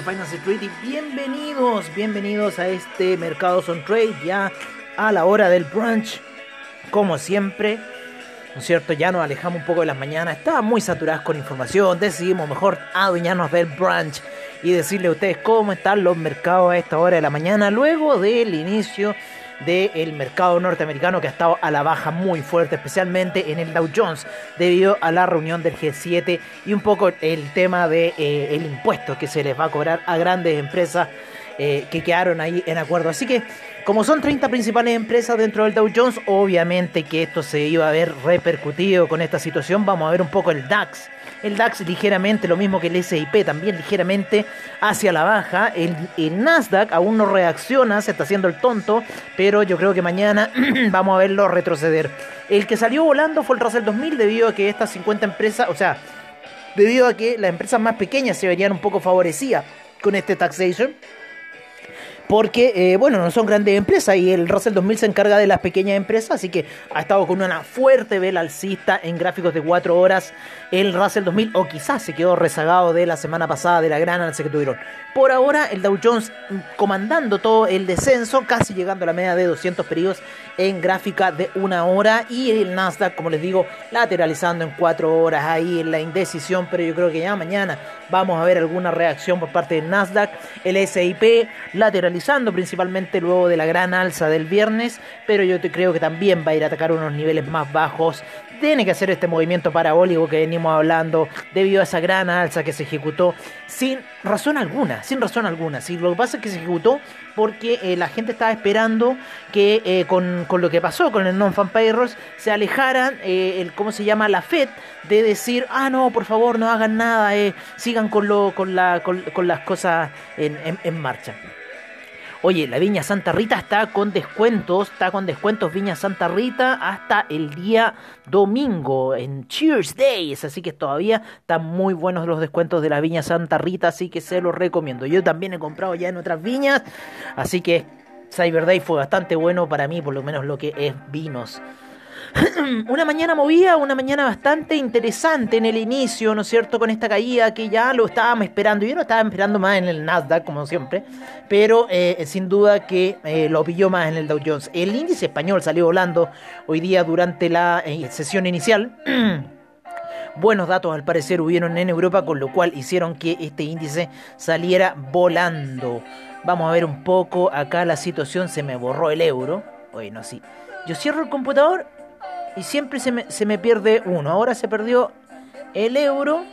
de Finance Trade y bienvenidos, bienvenidos a este Mercado on Trade ya a la hora del brunch. Como siempre, ¿no es cierto? Ya nos alejamos un poco de las mañanas, estaban muy saturadas con información, decidimos mejor adueñarnos del brunch y decirle a ustedes cómo están los mercados a esta hora de la mañana luego del inicio del mercado norteamericano que ha estado a la baja muy fuerte, especialmente en el Dow Jones, debido a la reunión del G7 y un poco el tema del de, eh, el impuesto que se les va a cobrar a grandes empresas eh, que quedaron ahí en acuerdo. Así que, como son 30 principales empresas dentro del Dow Jones, obviamente que esto se iba a ver repercutido con esta situación. Vamos a ver un poco el DAX. El DAX ligeramente, lo mismo que el SIP, también ligeramente hacia la baja. El, el Nasdaq aún no reacciona, se está haciendo el tonto, pero yo creo que mañana vamos a verlo retroceder. El que salió volando fue el Russell 2000 debido a que estas 50 empresas, o sea, debido a que las empresas más pequeñas se verían un poco favorecidas con este taxation porque, eh, bueno, no son grandes empresas y el Russell 2000 se encarga de las pequeñas empresas, así que ha estado con una fuerte vela alcista en gráficos de 4 horas el Russell 2000, o quizás se quedó rezagado de la semana pasada de la gran alza que tuvieron. Por ahora, el Dow Jones comandando todo el descenso, casi llegando a la media de 200 periodos en gráfica de una hora, y el Nasdaq, como les digo, lateralizando en 4 horas ahí en la indecisión, pero yo creo que ya mañana vamos a ver alguna reacción por parte del Nasdaq, el SIP lateralizando principalmente luego de la gran alza del viernes, pero yo te creo que también va a ir a atacar unos niveles más bajos. Tiene que hacer este movimiento parabólico que venimos hablando debido a esa gran alza que se ejecutó sin razón alguna, sin razón alguna. Si lo que pasa es que se ejecutó porque eh, la gente estaba esperando que eh, con, con, lo que pasó con el non-fan payrolls se alejaran, eh, el, ¿cómo se llama? La FED de decir, ah, no, por favor, no hagan nada, sigan con, lo, con, la, con, las cosas en, en marcha. Oye, la Viña Santa Rita está con descuentos, está con descuentos Viña Santa Rita hasta el día domingo en Cheers Days, así que todavía están muy buenos los descuentos de la Viña Santa Rita, así que se los recomiendo. Yo también he comprado ya en otras viñas, así que Cyber Day fue bastante bueno para mí, por lo menos lo que es vinos. una mañana movida, una mañana bastante interesante en el inicio, ¿no es cierto? Con esta caída que ya lo estábamos esperando. Yo no estaba esperando más en el Nasdaq, como siempre, pero eh, sin duda que eh, lo pilló más en el Dow Jones. El índice español salió volando hoy día durante la eh, sesión inicial. Buenos datos al parecer hubieron en Europa, con lo cual hicieron que este índice saliera volando. Vamos a ver un poco acá la situación, se me borró el euro. Bueno, sí. Yo cierro el computador y siempre se me, se me pierde uno. Ahora se perdió el euro.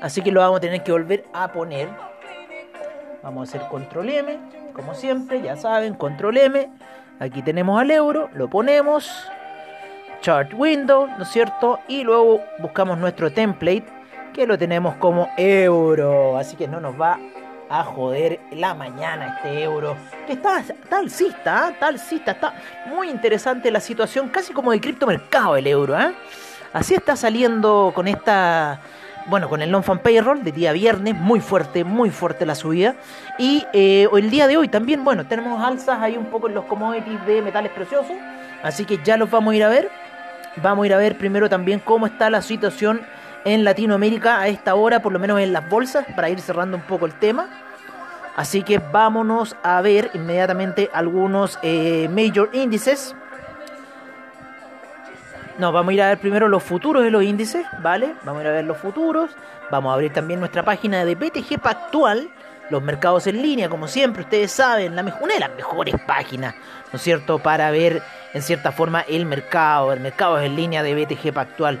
Así que lo vamos a tener que volver a poner. Vamos a hacer control M, como siempre, ya saben, control M. Aquí tenemos al euro, lo ponemos. Chart window, ¿no es cierto? Y luego buscamos nuestro template, que lo tenemos como euro. Así que no nos va a joder la mañana este euro. Que está, tal alcista, ¿eh? está está muy interesante la situación, casi como de criptomercado el euro, ¿eh? Así está saliendo con esta, bueno, con el non-fan payroll de día viernes, muy fuerte, muy fuerte la subida. Y eh, el día de hoy también, bueno, tenemos alzas ahí un poco en los commodities de metales preciosos, así que ya los vamos a ir a ver. Vamos a ir a ver primero también cómo está la situación en Latinoamérica a esta hora, por lo menos en las bolsas, para ir cerrando un poco el tema. Así que vámonos a ver inmediatamente algunos eh, major índices. No, vamos a ir a ver primero los futuros de los índices, ¿vale? Vamos a ir a ver los futuros. Vamos a abrir también nuestra página de BTG Pactual. Los mercados en línea, como siempre, ustedes saben, la una de las mejores páginas, ¿no es cierto?, para ver en cierta forma el mercado. El mercado es en línea de BTG Pactual.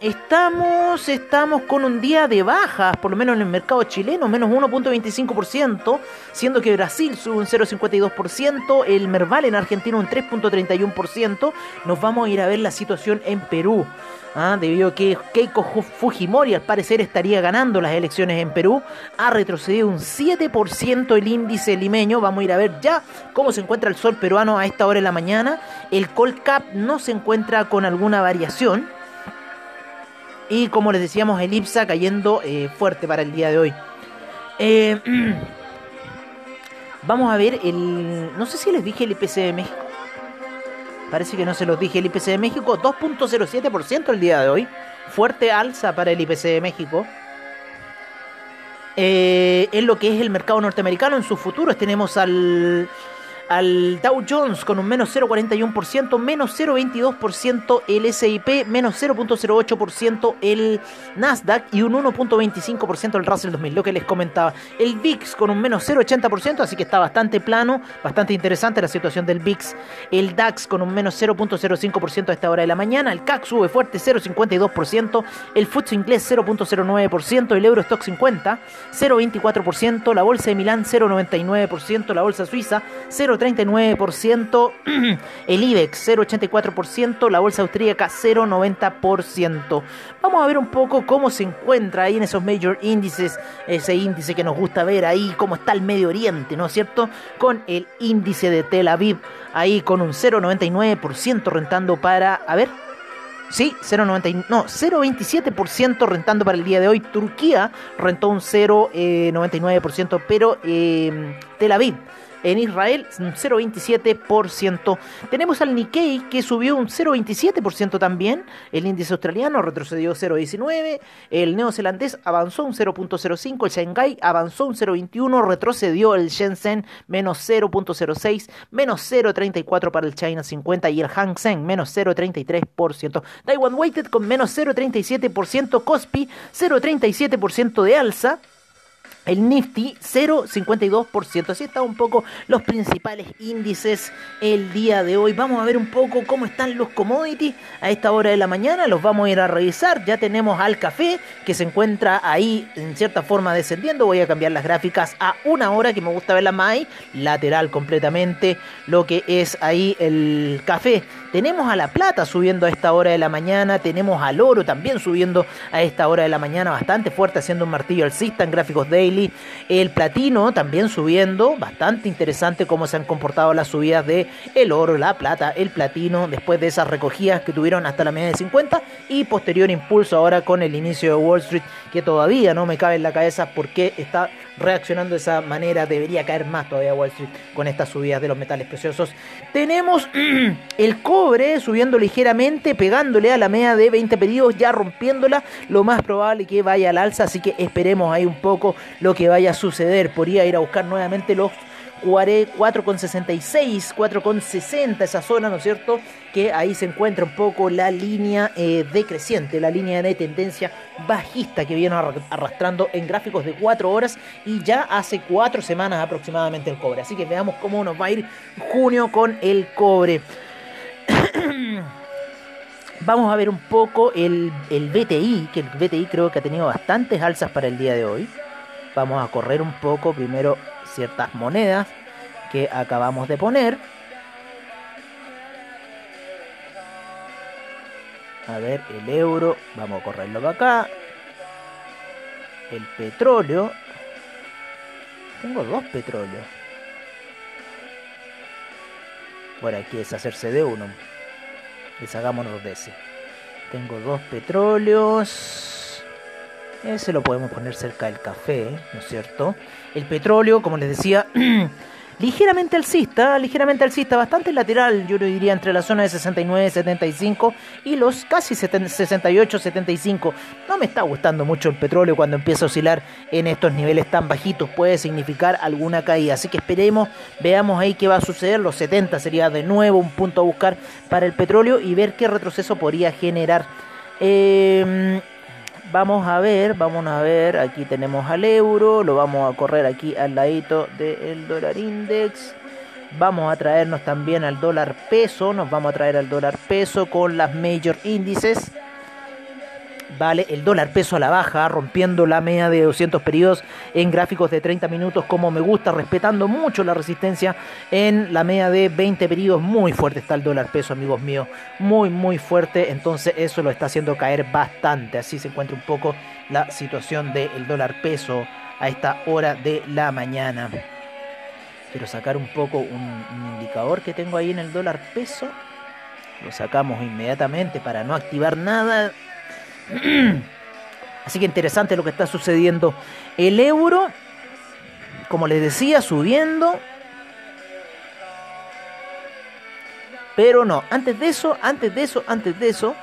Estamos, estamos con un día de bajas, por lo menos en el mercado chileno, menos 1.25%, siendo que Brasil sube un 0.52%, el Merval en Argentina un 3.31%. Nos vamos a ir a ver la situación en Perú, ¿ah? debido a que Keiko Fujimori al parecer estaría ganando las elecciones en Perú, ha retrocedido un 7% el índice limeño. Vamos a ir a ver ya cómo se encuentra el sol peruano a esta hora de la mañana. El Colcap no se encuentra con alguna variación. Y como les decíamos, el IPSA cayendo eh, fuerte para el día de hoy. Eh, vamos a ver el. No sé si les dije el IPC de México. Parece que no se los dije el IPC de México, 2.07% el día de hoy. Fuerte alza para el IPC de México. Eh, en lo que es el mercado norteamericano, en sus futuros tenemos al al Dow Jones con un menos 0,41%, menos 0,22% el SIP, menos 0,08% el Nasdaq y un 1,25% el Russell 2000, lo que les comentaba. El VIX con un menos 0,80%, así que está bastante plano, bastante interesante la situación del VIX. El DAX con un menos 0,05% a esta hora de la mañana, el CAC sube fuerte 0,52%, el FTSE inglés 0,09%, el Eurostock 50 0,24%, la Bolsa de Milán 0,99%, la Bolsa Suiza 0, 0,39%, el IBEX 0,84%, la bolsa austríaca 0,90%. Vamos a ver un poco cómo se encuentra ahí en esos major índices, ese índice que nos gusta ver ahí, cómo está el Medio Oriente, ¿no es cierto? Con el índice de Tel Aviv ahí con un 0,99% rentando para, a ver, Sí, 0,90, no, 0,27% rentando para el día de hoy. Turquía rentó un 0,99%, pero eh, Tel Aviv en Israel, un 0,27%. Tenemos al Nikkei que subió un 0,27% también. El índice australiano retrocedió 0,19%. El neozelandés avanzó un 0,05%. El Shanghai avanzó un 0,21%. Retrocedió el Shenzhen menos 0,06%. Menos 0,34% para el China 50 y el Hang Seng menos 0,33%. Taiwan Weighted con menos 0,37%. Kospi 0,37% de alza el Nifty 0,52%. Así están un poco los principales índices el día de hoy. Vamos a ver un poco cómo están los commodities a esta hora de la mañana. Los vamos a ir a revisar. Ya tenemos al café que se encuentra ahí en cierta forma descendiendo. Voy a cambiar las gráficas a una hora que me gusta verla más ahí. Lateral completamente lo que es ahí el café. Tenemos a la plata subiendo a esta hora de la mañana. Tenemos al oro también subiendo a esta hora de la mañana bastante fuerte haciendo un martillo alcista en gráficos daily el platino también subiendo, bastante interesante cómo se han comportado las subidas de el oro, la plata, el platino, después de esas recogidas que tuvieron hasta la media de 50 y posterior impulso ahora con el inicio de Wall Street, que todavía no me cabe en la cabeza por qué está reaccionando de esa manera. Debería caer más todavía Wall Street con estas subidas de los metales preciosos. Tenemos el cobre subiendo ligeramente, pegándole a la media de 20 pedidos, ya rompiéndola. Lo más probable que vaya al alza, así que esperemos ahí un poco lo que vaya a suceder. Podría ir a buscar nuevamente los 4,66, 4,60 esa zona, ¿no es cierto? Que ahí se encuentra un poco la línea eh, decreciente, la línea de tendencia bajista que viene arrastrando en gráficos de 4 horas y ya hace 4 semanas aproximadamente el cobre. Así que veamos cómo nos va a ir junio con el cobre. Vamos a ver un poco el, el BTI, que el BTI creo que ha tenido bastantes alzas para el día de hoy. Vamos a correr un poco primero ciertas monedas que acabamos de poner. A ver, el euro, vamos a correrlo para acá. El petróleo. Tengo dos petróleos. Bueno, hay que deshacerse de uno. Deshagámonos de ese. Tengo dos petróleos. Ese lo podemos poner cerca del café, ¿no es cierto? El petróleo, como les decía, ligeramente alcista, ligeramente alcista, bastante lateral, yo diría entre la zona de 69, 75 y los casi 68, 75. No me está gustando mucho el petróleo cuando empieza a oscilar en estos niveles tan bajitos, puede significar alguna caída. Así que esperemos, veamos ahí qué va a suceder. Los 70 sería de nuevo un punto a buscar para el petróleo y ver qué retroceso podría generar. Eh, Vamos a ver, vamos a ver, aquí tenemos al euro, lo vamos a correr aquí al ladito del dólar index. Vamos a traernos también al dólar peso, nos vamos a traer al dólar peso con las major índices. Vale, el dólar peso a la baja, rompiendo la media de 200 periodos en gráficos de 30 minutos como me gusta, respetando mucho la resistencia en la media de 20 periodos. Muy fuerte está el dólar peso, amigos míos, muy, muy fuerte. Entonces eso lo está haciendo caer bastante. Así se encuentra un poco la situación del dólar peso a esta hora de la mañana. Quiero sacar un poco un indicador que tengo ahí en el dólar peso. Lo sacamos inmediatamente para no activar nada Así que interesante lo que está sucediendo. El euro, como les decía, subiendo. Pero no, antes de eso, antes de eso, antes de eso,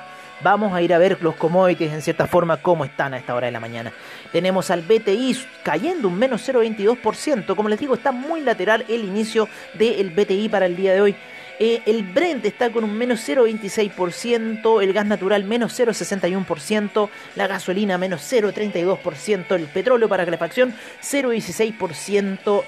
vamos a ir a ver los commodities en cierta forma cómo están a esta hora de la mañana. Tenemos al BTI cayendo un menos 0,22%. Como les digo, está muy lateral el inicio del BTI para el día de hoy. Eh, el Brent está con un menos 0,26%, el gas natural menos 0,61%, la gasolina menos 0,32%, el petróleo para calefacción 0,16%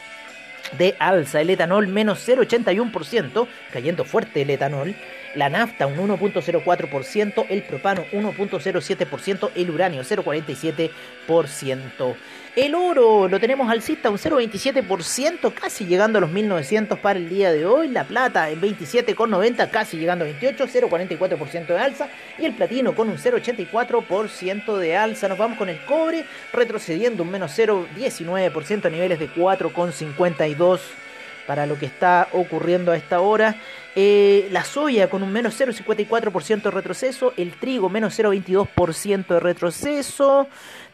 de alza, el etanol menos 0,81%, cayendo fuerte el etanol, la nafta un 1.04%, el propano 1.07%, el uranio 0.47%. El oro lo tenemos alcista un 0.27%, casi llegando a los 1900 para el día de hoy. La plata en 27,90, casi llegando a 28, 0.44% de alza. Y el platino con un 0.84% de alza. Nos vamos con el cobre retrocediendo un menos 0.19% a niveles de 4,52 para lo que está ocurriendo a esta hora. Eh, la soya con un menos 0,54% de retroceso, el trigo menos 0,22% de retroceso,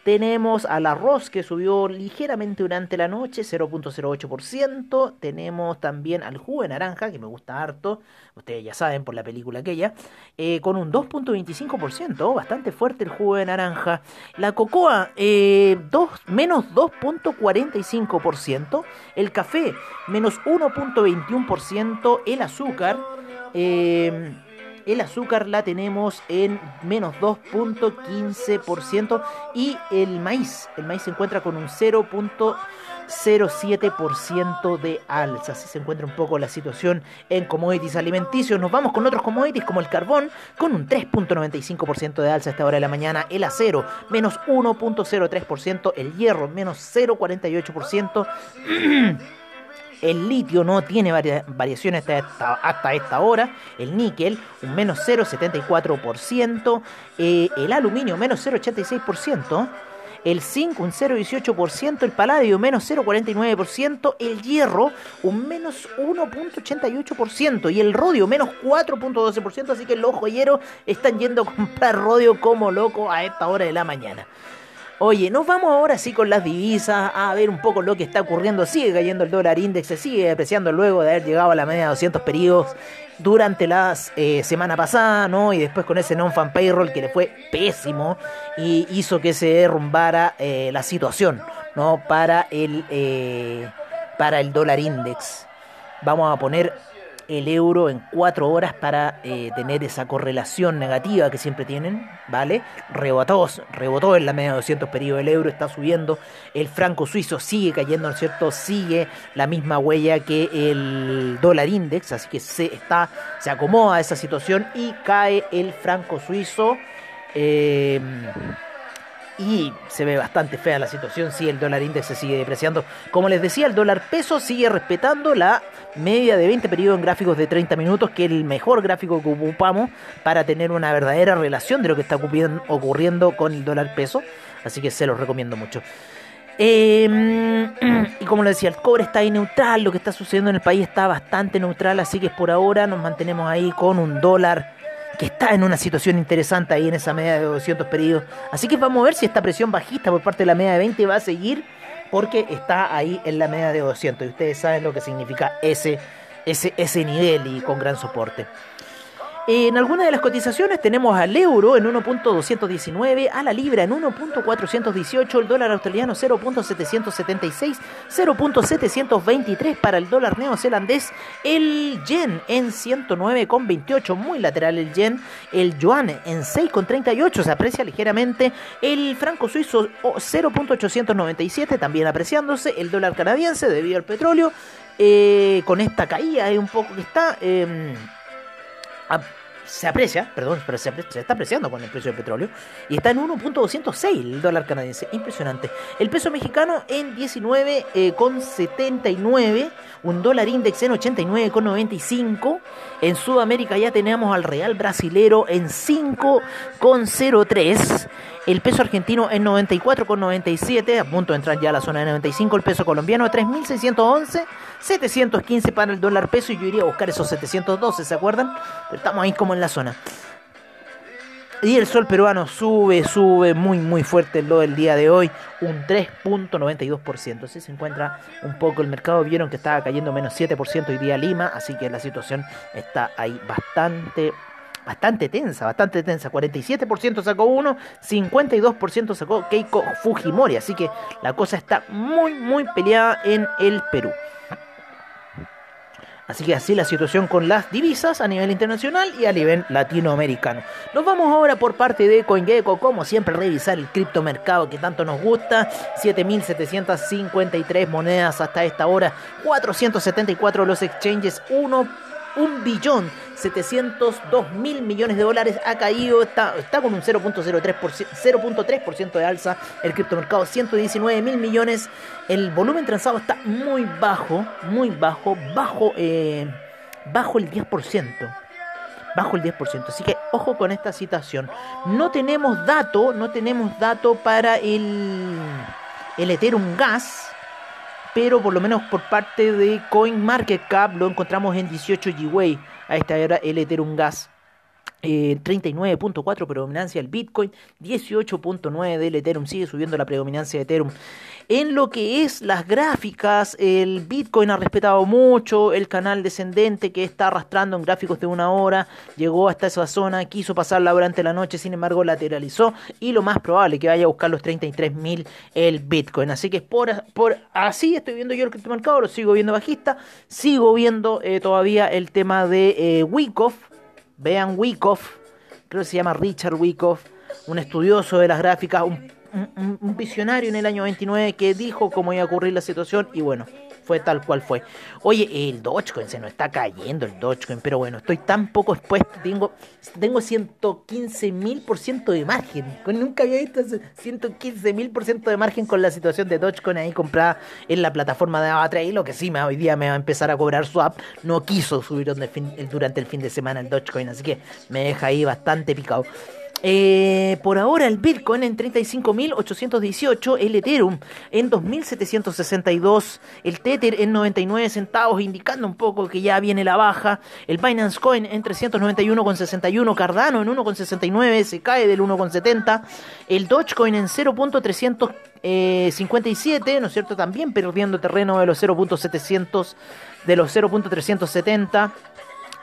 tenemos al arroz que subió ligeramente durante la noche, 0.08%. Tenemos también al jugo de naranja, que me gusta harto, ustedes ya saben por la película aquella, eh, con un 2.25%, bastante fuerte el jugo de naranja. La cocoa, eh, menos 2.45%. El café, menos 1.21%. El azúcar, eh, el azúcar la tenemos en menos 2.15% y el maíz, el maíz se encuentra con un 0.07% de alza. Así se encuentra un poco la situación en commodities alimenticios. Nos vamos con otros commodities como el carbón con un 3.95% de alza a esta hora de la mañana, el acero menos 1.03%, el hierro menos 0.48%. El litio no tiene variaciones hasta esta, hora. El níquel, un menos 0,74%. Eh, el aluminio, menos 0,86%. El zinc, un 0,18%. El paladio, menos 0,49%. El hierro, un menos 1,88%. Y el rodio, menos 4,12%. Así que los joyeros están yendo a comprar rodio como loco a esta hora de la mañana. Oye, nos vamos ahora sí con las divisas a ver un poco lo que está ocurriendo. Sigue cayendo el dólar índice, se sigue depreciando luego de haber llegado a la media de 200 periodos durante la eh, semana pasada, ¿no? Y después con ese non-fan payroll que le fue pésimo y hizo que se derrumbara eh, la situación, ¿no? Para el, eh, para el dólar index. Vamos a poner el euro en cuatro horas para eh, tener esa correlación negativa que siempre tienen, ¿vale? Rebotó, rebotó en la media de 200 periodos el euro, está subiendo, el franco suizo sigue cayendo, ¿no es cierto? Sigue la misma huella que el dólar index, así que se, está, se acomoda a esa situación y cae el franco suizo. Eh, y se ve bastante fea la situación si el dólar índice se sigue depreciando. Como les decía, el dólar peso sigue respetando la media de 20 periodos en gráficos de 30 minutos, que es el mejor gráfico que ocupamos para tener una verdadera relación de lo que está ocurriendo con el dólar peso. Así que se los recomiendo mucho. Em, y como les decía, el cobre está ahí neutral, lo que está sucediendo en el país está bastante neutral, así que por ahora nos mantenemos ahí con un dólar que está en una situación interesante ahí en esa media de 200 periodos. Así que vamos a ver si esta presión bajista por parte de la media de 20 va a seguir porque está ahí en la media de 200 y ustedes saben lo que significa ese, ese, ese nivel y con gran soporte. En algunas de las cotizaciones tenemos al euro en 1.219, a la libra en 1.418, el dólar australiano 0.776, 0.723 para el dólar neozelandés, el yen en 109,28, muy lateral el yen, el yuan en 6,38, se aprecia ligeramente, el franco suizo 0.897 también apreciándose, el dólar canadiense debido al petróleo, eh, con esta caída es un poco que está... Eh, a se aprecia, perdón, pero se, está apreciando con el precio del petróleo y está en 1.206 el dólar canadiense, impresionante. El peso mexicano en 19,79, eh, un dólar index en 89,95. En Sudamérica ya tenemos al real brasilero en 5,03. El peso argentino en 94,97, a punto de entrar ya a la zona de 95. El peso colombiano a 3.611, 715 para el dólar peso. Y yo iría a buscar esos 712, ¿se acuerdan? Estamos ahí como en la zona. Y el sol peruano sube, sube muy, muy fuerte lo del día de hoy, un 3.92%. Así se encuentra un poco el mercado. Vieron que estaba cayendo menos 7% hoy día Lima, así que la situación está ahí bastante bastante tensa, bastante tensa. 47% sacó uno, 52% sacó Keiko Fujimori. Así que la cosa está muy, muy peleada en el Perú. Así que así la situación con las divisas a nivel internacional y a nivel latinoamericano. Nos vamos ahora por parte de CoinGecko, como siempre, revisar el criptomercado que tanto nos gusta. 7.753 monedas hasta esta hora, 474 los exchanges, 1 un billón 702 mil millones de dólares ha caído, está, está con un 0.3% de alza el criptomercado, 119 mil millones, el volumen transado está muy bajo, muy bajo, bajo, eh, bajo el 10%. Bajo el 10%. Así que ojo con esta situación. No tenemos dato, no tenemos dato para el, el Ethereum Gas pero por lo menos por parte de CoinMarketCap lo encontramos en 18 GWay. A esta hora el Ethereum Gas. 39.4 eh, predominancia del Bitcoin, 18.9 del Ethereum, sigue subiendo la predominancia de Ethereum. En lo que es las gráficas, el Bitcoin ha respetado mucho el canal descendente que está arrastrando en gráficos de una hora, llegó hasta esa zona, quiso pasarla durante la noche, sin embargo lateralizó y lo más probable que vaya a buscar los 33.000 el Bitcoin. Así que por, por así estoy viendo yo el criptomercado, lo sigo viendo bajista, sigo viendo eh, todavía el tema de eh, Wyckoff, vean Wyckoff, creo que se llama Richard Wyckoff, un estudioso de las gráficas, un un, visionario en el año 29 que dijo cómo iba a ocurrir la situación y bueno, fue tal cual fue. Oye, el Dogecoin se nos está cayendo el Dogecoin, pero bueno, estoy tan poco expuesto, tengo, tengo 115 mil por ciento de margen. Nunca había visto 115 mil por ciento de margen con la situación de Dogecoin ahí comprada en la plataforma de Avatrade. Lo que sí, me, hoy día me va a empezar a cobrar swap. No quiso subir durante el fin de semana el Dogecoin, así que me deja ahí bastante picado. Eh, por ahora el Bitcoin en 35.818, el Ethereum en 2.762, el Tether en 99 centavos, indicando un poco que ya viene la baja, el Binance Coin en 391,61, Cardano en 1,69, se cae del 1,70, el Dogecoin en 0.357, ¿no es cierto? También perdiendo terreno de los 0.700, de los 0.370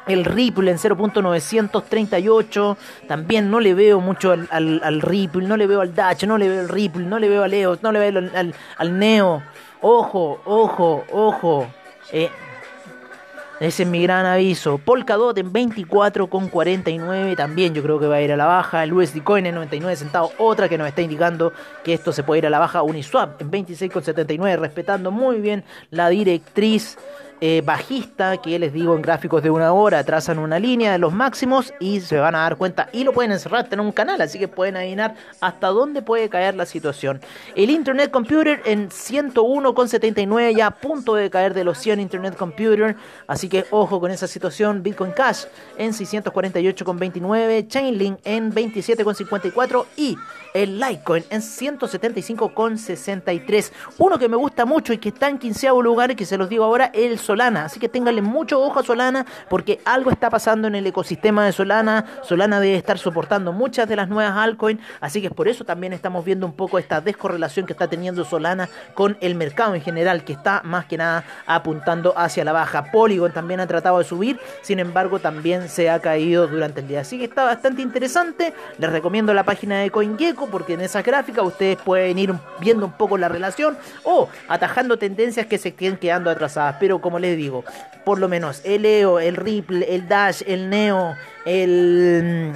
el Ripple en 0.938. También no le veo mucho al, al, Ripple, no le veo al Dash, no le veo al Ripple, no le veo a Leos, no le veo al, al, Neo. Ojo, ojo, ojo. Eh, ese es mi gran aviso. Polkadot en 24,49. También yo creo que va a ir a la baja. El USD Coin en 99 centavos. Otra que nos está indicando que esto se puede ir a la baja. Uniswap en 26,79. Respetando muy bien la directriz eh, bajista que les digo en gráficos de una hora trazan una línea de los máximos y se van a dar cuenta y lo pueden encerrar en un canal así que pueden adivinar hasta dónde puede caer la situación. El Internet Computer en 101,79 ya a punto de caer de los 100 Internet Computer. Así que ojo con esa situación Bitcoin Cash en 648,29 Chainlink en 27,54 y el Litecoin en 175,63 uno que me gusta mucho y que está en 15 lugar y que se los digo ahora el Solana. Así que ténganle mucho ojo a Solana porque algo está pasando en el ecosistema de Solana. Solana debe estar soportando muchas de las nuevas altcoins. Así que por eso también estamos viendo un poco esta descorrelación que está teniendo Solana con el mercado en general, que está más que nada apuntando hacia la baja. Polygon también ha tratado de subir, sin embargo también se ha caído durante el día. Así que está bastante interesante. Les recomiendo la página de CoinGecko porque en esa gráfica ustedes pueden ir viendo un poco la relación o atajando tendencias que se estén quedando atrasadas. Pero como les digo, por lo menos el EO, el Ripple, el Dash, el Neo, el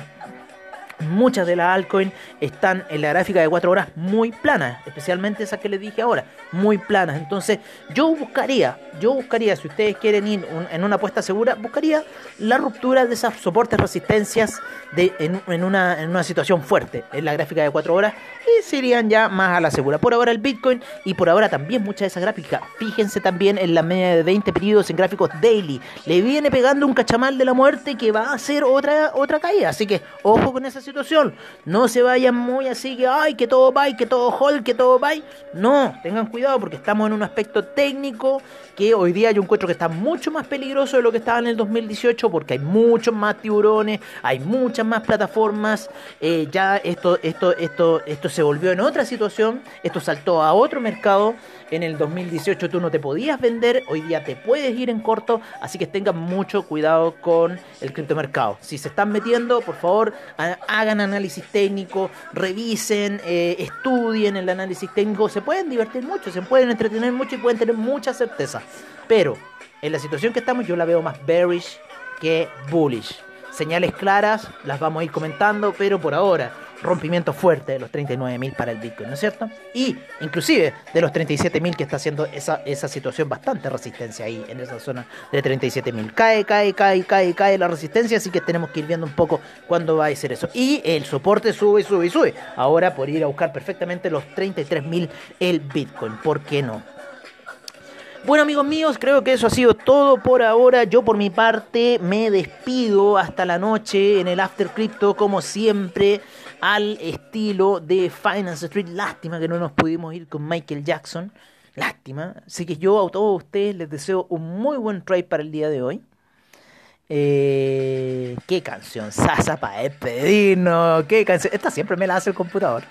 Muchas de las altcoins están en la gráfica de 4 horas muy planas, especialmente esas que les dije ahora, muy planas. Entonces, yo buscaría, yo buscaría, si ustedes quieren ir en una apuesta segura, buscaría la ruptura de esas soportes resistencias de, en, una, en una situación fuerte en la gráfica de 4 horas y se irían ya más a la segura. Por ahora el Bitcoin y por ahora también muchas de esas gráficas. Fíjense también en la media de 20 periodos en gráficos daily. Le viene pegando un cachamal de la muerte que va a ser otra, otra caída. Así que ojo con esa situación situación. No se vayan muy así que, ay, que todo va, que todo hold, que todo va. No, tengan cuidado porque estamos en un aspecto técnico que hoy día yo encuentro que está mucho más peligroso de lo que estaba en el 2018 porque hay muchos más tiburones, hay muchas más plataformas. Eh, ya esto, esto, esto, esto se volvió en otra situación, esto saltó a otro mercado. En el 2018 tú no te podías vender, hoy día te puedes ir en corto, así que tengan mucho cuidado con el criptomercado. Si se están metiendo, por favor, hagan análisis técnico, revisen, eh, estudien el análisis técnico, se pueden divertir mucho, se pueden entretener mucho y pueden tener mucha certeza. Pero en la situación que estamos yo la veo más bearish que bullish. Señales claras las vamos a ir comentando, pero por ahora rompimiento fuerte de los 39.000 para el Bitcoin, ¿no es cierto? Y inclusive de los 37.000 que está haciendo esa, esa situación bastante resistencia ahí en esa zona de 37.000. Cae, cae, cae, cae, cae la resistencia, así que tenemos que ir viendo un poco cuándo va a ser eso. Y el soporte sube, sube sube. Ahora por ir a buscar perfectamente los 33.000 el Bitcoin, ¿por qué no? Bueno amigos míos, creo que eso ha sido todo por ahora. Yo por mi parte me despido hasta la noche en el After Crypto como siempre al estilo de Finance Street. Lástima que no nos pudimos ir con Michael Jackson. Lástima. Así que yo a todos ustedes les deseo un muy buen trade para el día de hoy. Eh, qué canción, Sasa para despedirnos. Qué canción. Esta siempre me la hace el computador.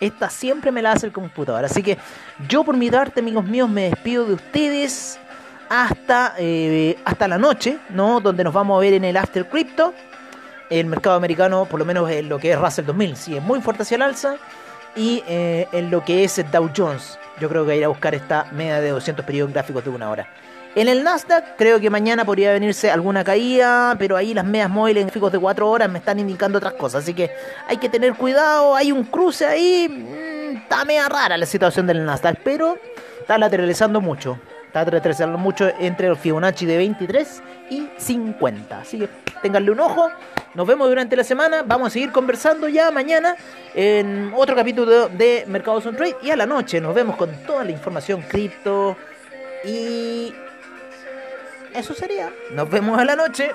Esta siempre me la hace el computador. Así que yo por mi parte, amigos míos, me despido de ustedes hasta, eh, hasta la noche, ¿no? Donde nos vamos a ver en el After Crypto. El mercado americano, por lo menos en lo que es Russell 2000, sigue muy fuerte hacia el alza. Y eh, en lo que es Dow Jones, yo creo que ir a buscar esta media de 200 periodos gráficos de una hora. En el Nasdaq creo que mañana podría venirse alguna caída, pero ahí las medias móviles en gráficos de 4 horas me están indicando otras cosas, así que hay que tener cuidado, hay un cruce ahí, mm, está media rara la situación del Nasdaq, pero está lateralizando mucho, está lateralizando mucho entre el Fibonacci de 23 y 50, así que tenganle un ojo, nos vemos durante la semana, vamos a seguir conversando ya mañana en otro capítulo de Mercados on Trade y a la noche nos vemos con toda la información cripto y eso sería. Nos vemos a la noche.